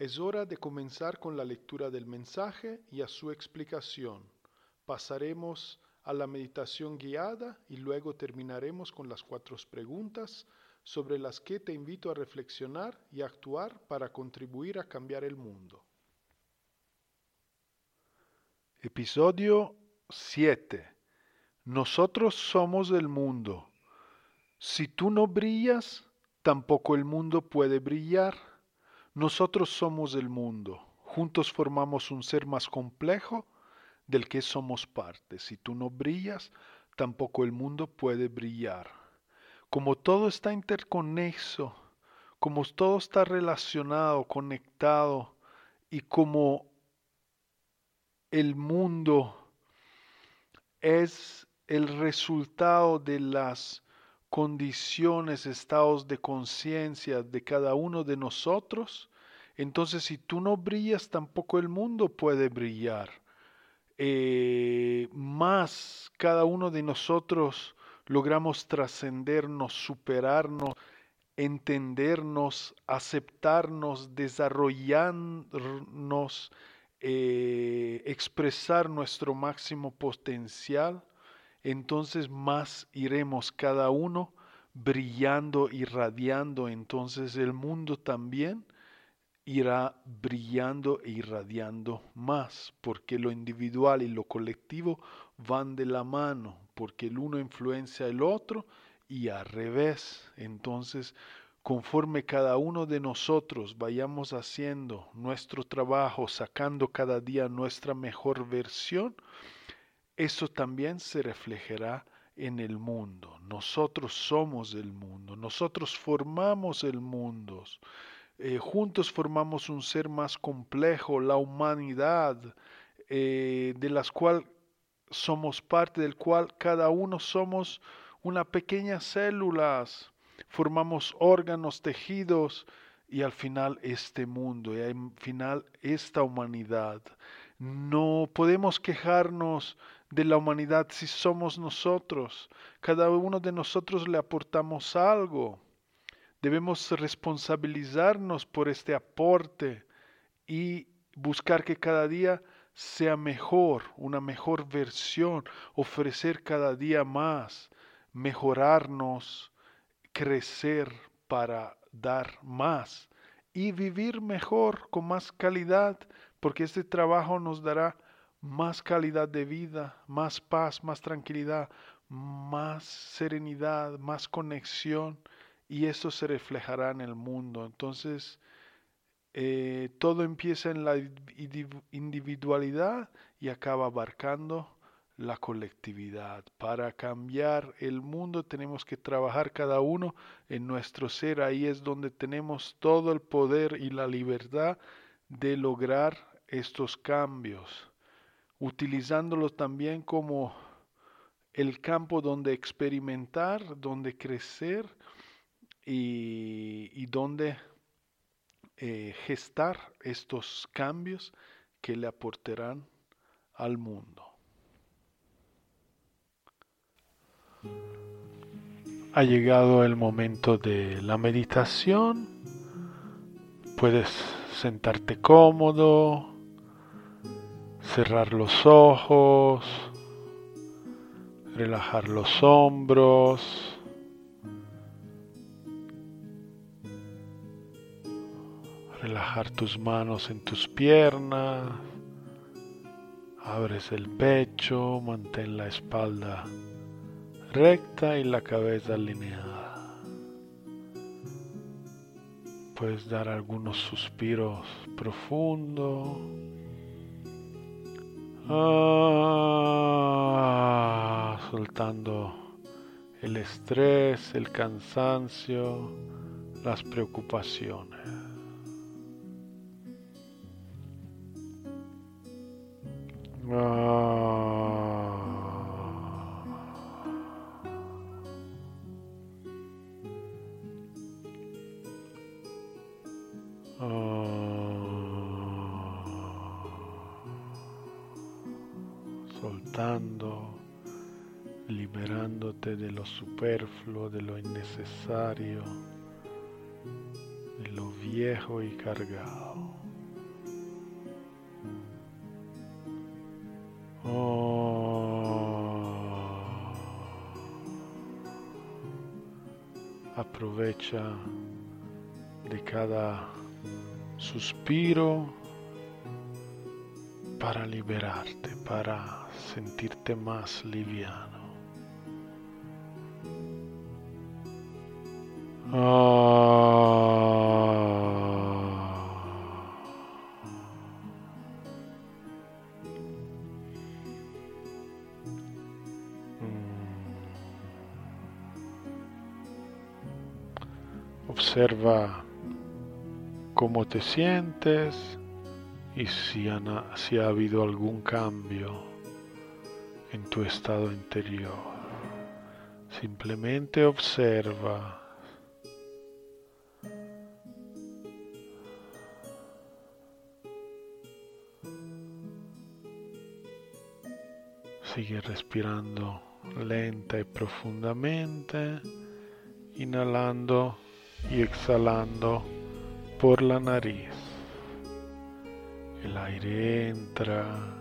Es hora de comenzar con la lectura del mensaje y a su explicación. Pasaremos a la meditación guiada y luego terminaremos con las cuatro preguntas sobre las que te invito a reflexionar y actuar para contribuir a cambiar el mundo. Episodio 7. Nosotros somos el mundo. Si tú no brillas, tampoco el mundo puede brillar. Nosotros somos el mundo. Juntos formamos un ser más complejo del que somos parte. Si tú no brillas, tampoco el mundo puede brillar. Como todo está interconexo, como todo está relacionado, conectado, y como el mundo es el resultado de las condiciones, estados de conciencia de cada uno de nosotros, entonces si tú no brillas, tampoco el mundo puede brillar. Eh, más cada uno de nosotros logramos trascendernos, superarnos, entendernos, aceptarnos, desarrollarnos, eh, expresar nuestro máximo potencial, entonces más iremos cada uno brillando, irradiando, entonces el mundo también irá brillando e irradiando más, porque lo individual y lo colectivo van de la mano, porque el uno influencia al otro y al revés. Entonces, conforme cada uno de nosotros vayamos haciendo nuestro trabajo, sacando cada día nuestra mejor versión, eso también se reflejará en el mundo. Nosotros somos el mundo, nosotros formamos el mundo. Eh, juntos formamos un ser más complejo, la humanidad, eh, de las cual somos parte, del cual cada uno somos una pequeña células, formamos órganos, tejidos y al final este mundo y al final esta humanidad. No podemos quejarnos de la humanidad si somos nosotros. Cada uno de nosotros le aportamos algo. Debemos responsabilizarnos por este aporte y buscar que cada día sea mejor, una mejor versión, ofrecer cada día más, mejorarnos, crecer para dar más y vivir mejor, con más calidad, porque este trabajo nos dará más calidad de vida, más paz, más tranquilidad, más serenidad, más conexión y esto se reflejará en el mundo. Entonces, eh, todo empieza en la individualidad y acaba abarcando la colectividad. Para cambiar el mundo tenemos que trabajar cada uno en nuestro ser. Ahí es donde tenemos todo el poder y la libertad de lograr estos cambios, utilizándolo también como el campo donde experimentar, donde crecer y, donde eh, gestar estos cambios que le aportarán al mundo. Ha llegado el momento de la meditación. Puedes sentarte cómodo, cerrar los ojos, relajar los hombros. Relajar tus manos en tus piernas. Abres el pecho, mantén la espalda recta y la cabeza alineada. Puedes dar algunos suspiros profundos. Ah, soltando el estrés, el cansancio, las preocupaciones. Soltando, liberándote de lo superfluo, de lo innecesario, de lo viejo y cargado. Oh. Aprovecha de cada suspiro para liberarte, para sentirte más liviano. Ah. Mm. Observa cómo te sientes y si, si ha habido algún cambio en tu estado interior. Simplemente observa. Sigue respirando lenta y profundamente, inhalando y exhalando por la nariz. El aire entra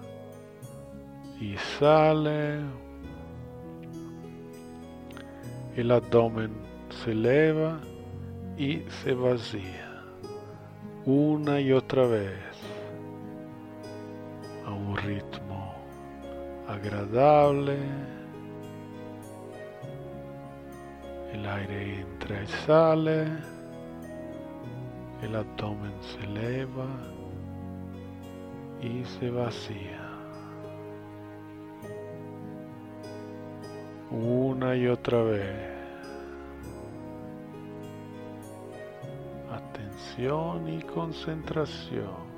y sale. El abdomen se eleva y se vacía una y otra vez a un ritmo agradable. El aire entra y sale. El abdomen se eleva y se vacía. Una y otra vez. Atención y concentración.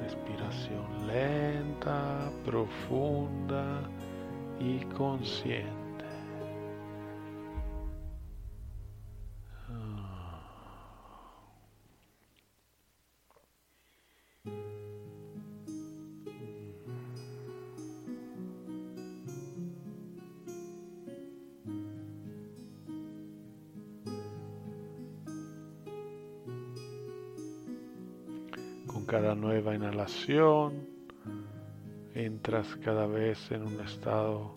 Respiración lenta, profunda y consciente. Cada nueva inhalación entras cada vez en un estado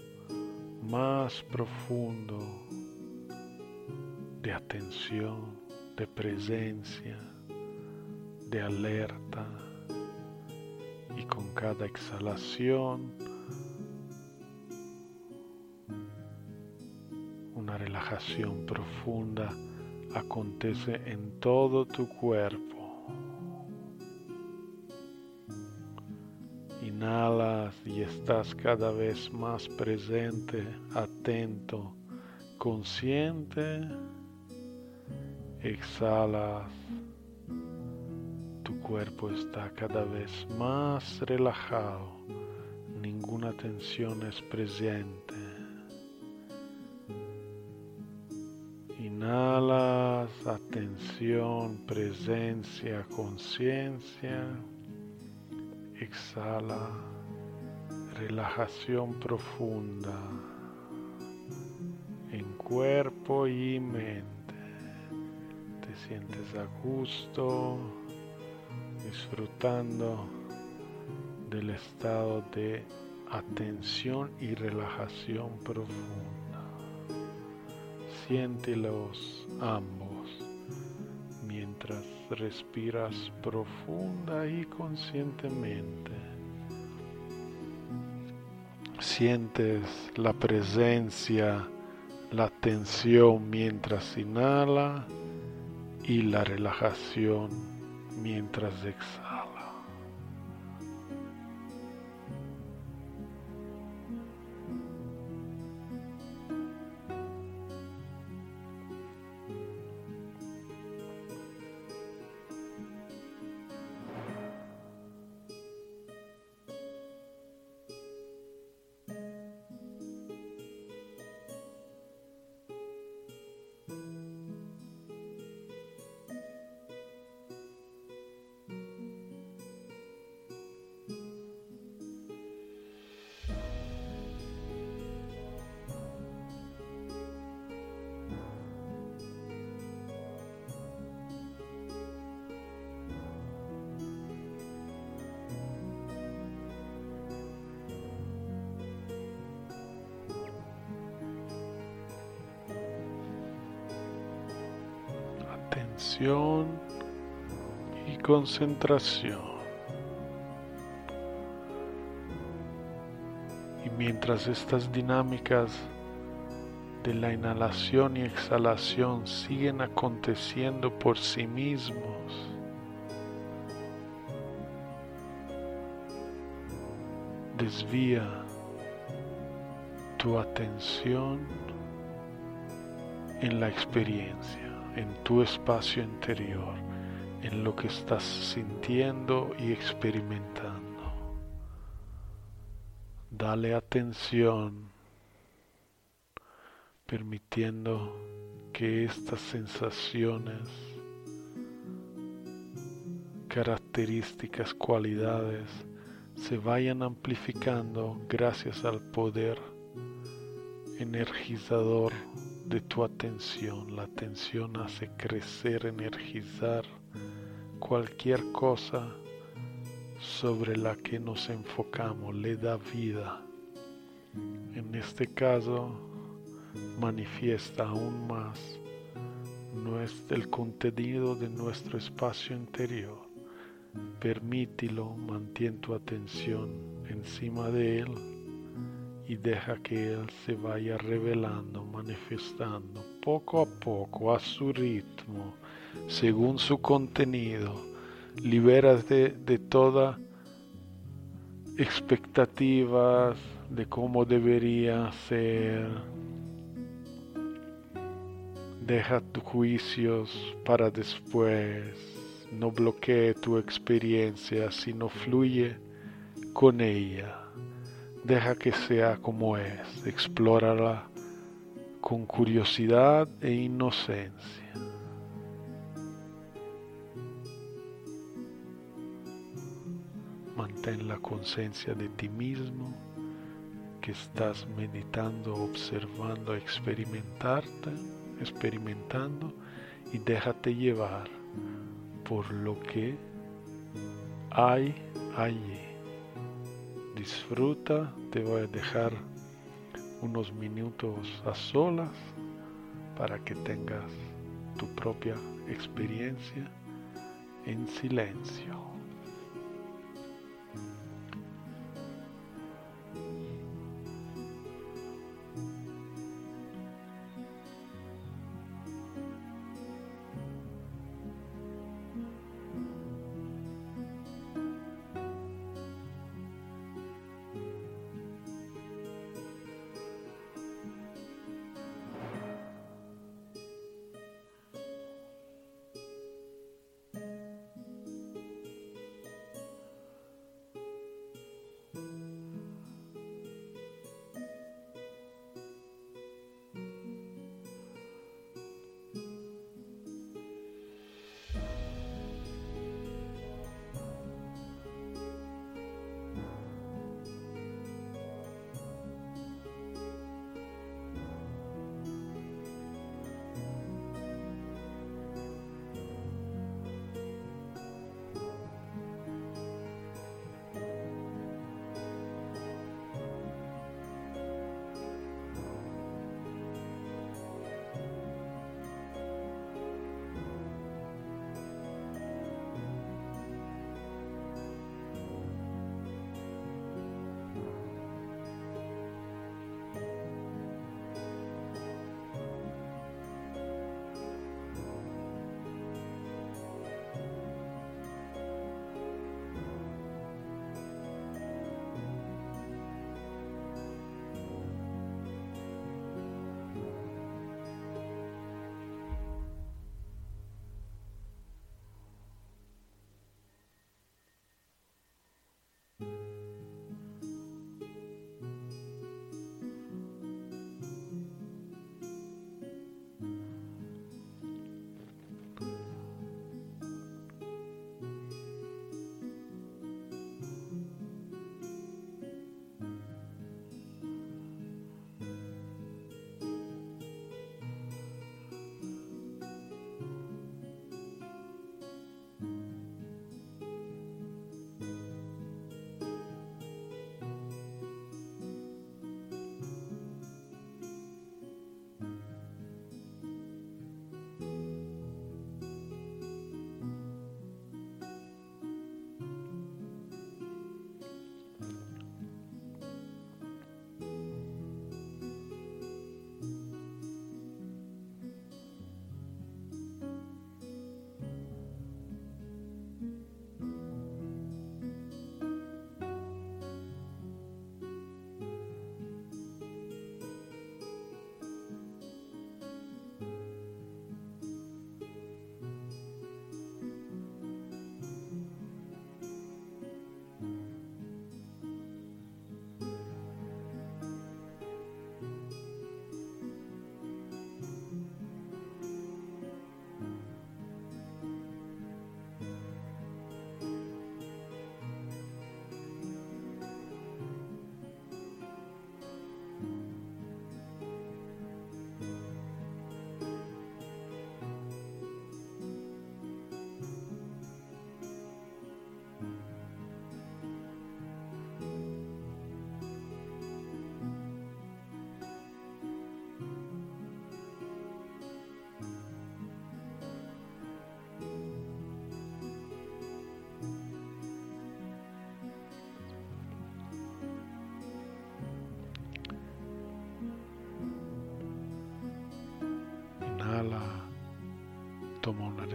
más profundo de atención, de presencia, de alerta y con cada exhalación una relajación profunda acontece en todo tu cuerpo. Y estás cada vez más presente, atento, consciente. Exhalas. Tu cuerpo está cada vez más relajado. Ninguna tensión es presente. Inhalas, atención, presencia, conciencia exhala, relajación profunda en cuerpo y mente. Te sientes a gusto, disfrutando del estado de atención y relajación profunda. Siéntelos ambos mientras respiras profunda y conscientemente. Sientes la presencia, la tensión mientras inhala y la relajación mientras exhala. Y concentración. Y mientras estas dinámicas de la inhalación y exhalación siguen aconteciendo por sí mismos, desvía tu atención en la experiencia en tu espacio interior, en lo que estás sintiendo y experimentando. Dale atención, permitiendo que estas sensaciones, características, cualidades se vayan amplificando gracias al poder energizador de tu atención. La atención hace crecer, energizar cualquier cosa sobre la que nos enfocamos, le da vida. En este caso, manifiesta aún más el contenido de nuestro espacio interior. Permítelo, mantén tu atención encima de él y deja que Él se vaya revelando, manifestando poco a poco a su ritmo, según su contenido. Libérate de toda expectativas de cómo debería ser. Deja tus juicios para después. No bloquee tu experiencia, sino fluye con ella Deja que sea como es, explórala con curiosidad e inocencia. Mantén la conciencia de ti mismo que estás meditando, observando, experimentarte, experimentando y déjate llevar por lo que hay allí disfruta, te voy a dejar unos minutos a solas para que tengas tu propia experiencia en silencio.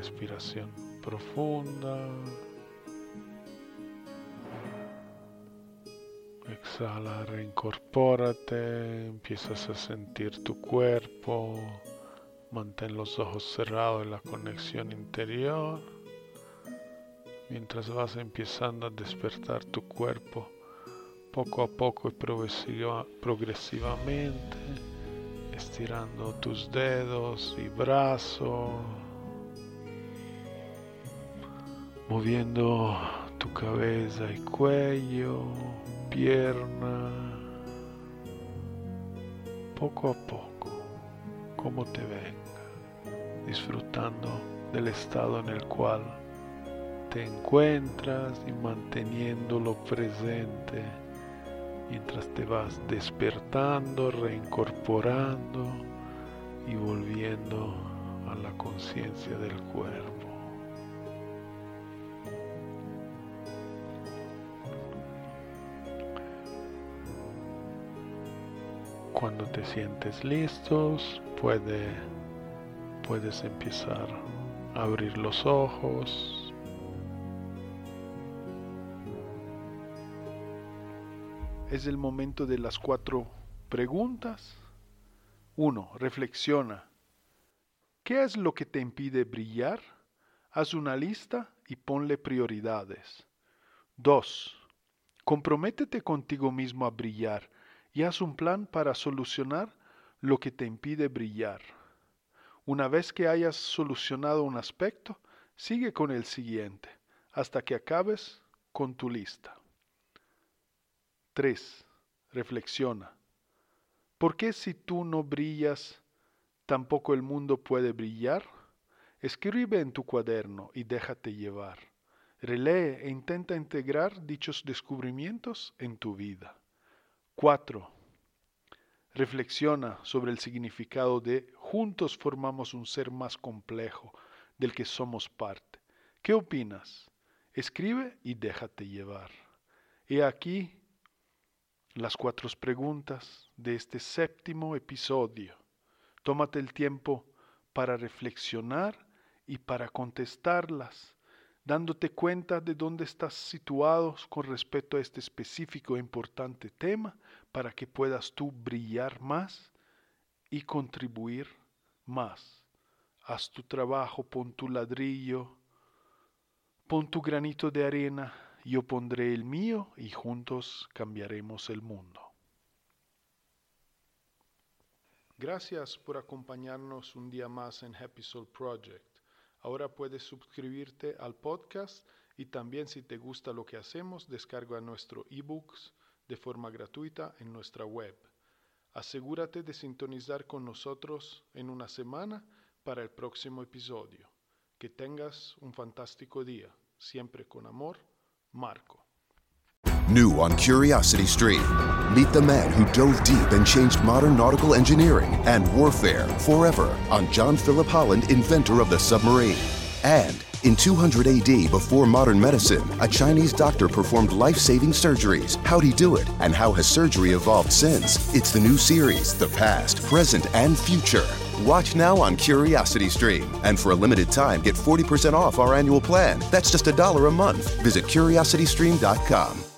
Respiración profunda. Exhala, reincorpórate, empiezas a sentir tu cuerpo, mantén los ojos cerrados en la conexión interior. Mientras vas empezando a despertar tu cuerpo poco a poco y progresivamente, estirando tus dedos y brazos, moviendo tu cabeza y cuello pierna, poco a poco, como te venga, disfrutando del estado en el cual te encuentras y manteniéndolo presente mientras te vas despertando, reincorporando y volviendo a la conciencia del cuerpo. Cuando te sientes listos, puede, puedes empezar a abrir los ojos. Es el momento de las cuatro preguntas. Uno, reflexiona. ¿Qué es lo que te impide brillar? Haz una lista y ponle prioridades. Dos, comprométete contigo mismo a brillar y haz un plan para solucionar lo que te impide brillar. Una vez que hayas solucionado un aspecto, sigue con el siguiente, hasta que acabes con tu lista. 3. Reflexiona. ¿Por qué si tú no brillas, tampoco el mundo puede brillar? Escribe en tu cuaderno y déjate llevar. Relee e intenta integrar dichos descubrimientos en tu vida. 4. Reflexiona sobre el significado de juntos formamos un ser más complejo del que somos parte. ¿Qué opinas? Escribe y déjate llevar. He aquí las cuatro preguntas de este séptimo episodio. Tómate el tiempo para reflexionar y para contestarlas dándote cuenta de dónde estás situado con respecto a este específico e importante tema para que puedas tú brillar más y contribuir más. Haz tu trabajo, pon tu ladrillo, pon tu granito de arena, yo pondré el mío y juntos cambiaremos el mundo. Gracias por acompañarnos un día más en Happy Soul Project. Ahora puedes suscribirte al podcast y también si te gusta lo que hacemos, descarga nuestro ebooks de forma gratuita en nuestra web. Asegúrate de sintonizar con nosotros en una semana para el próximo episodio. Que tengas un fantástico día. Siempre con amor, Marco. New on Curiosity Stream. Meet the man who dove deep and changed modern nautical engineering and warfare forever on John Philip Holland, inventor of the submarine. And in 200 AD, before modern medicine, a Chinese doctor performed life saving surgeries. How'd he do it? And how has surgery evolved since? It's the new series, The Past, Present, and Future. Watch now on Curiosity Stream. And for a limited time, get 40% off our annual plan. That's just a dollar a month. Visit curiositystream.com.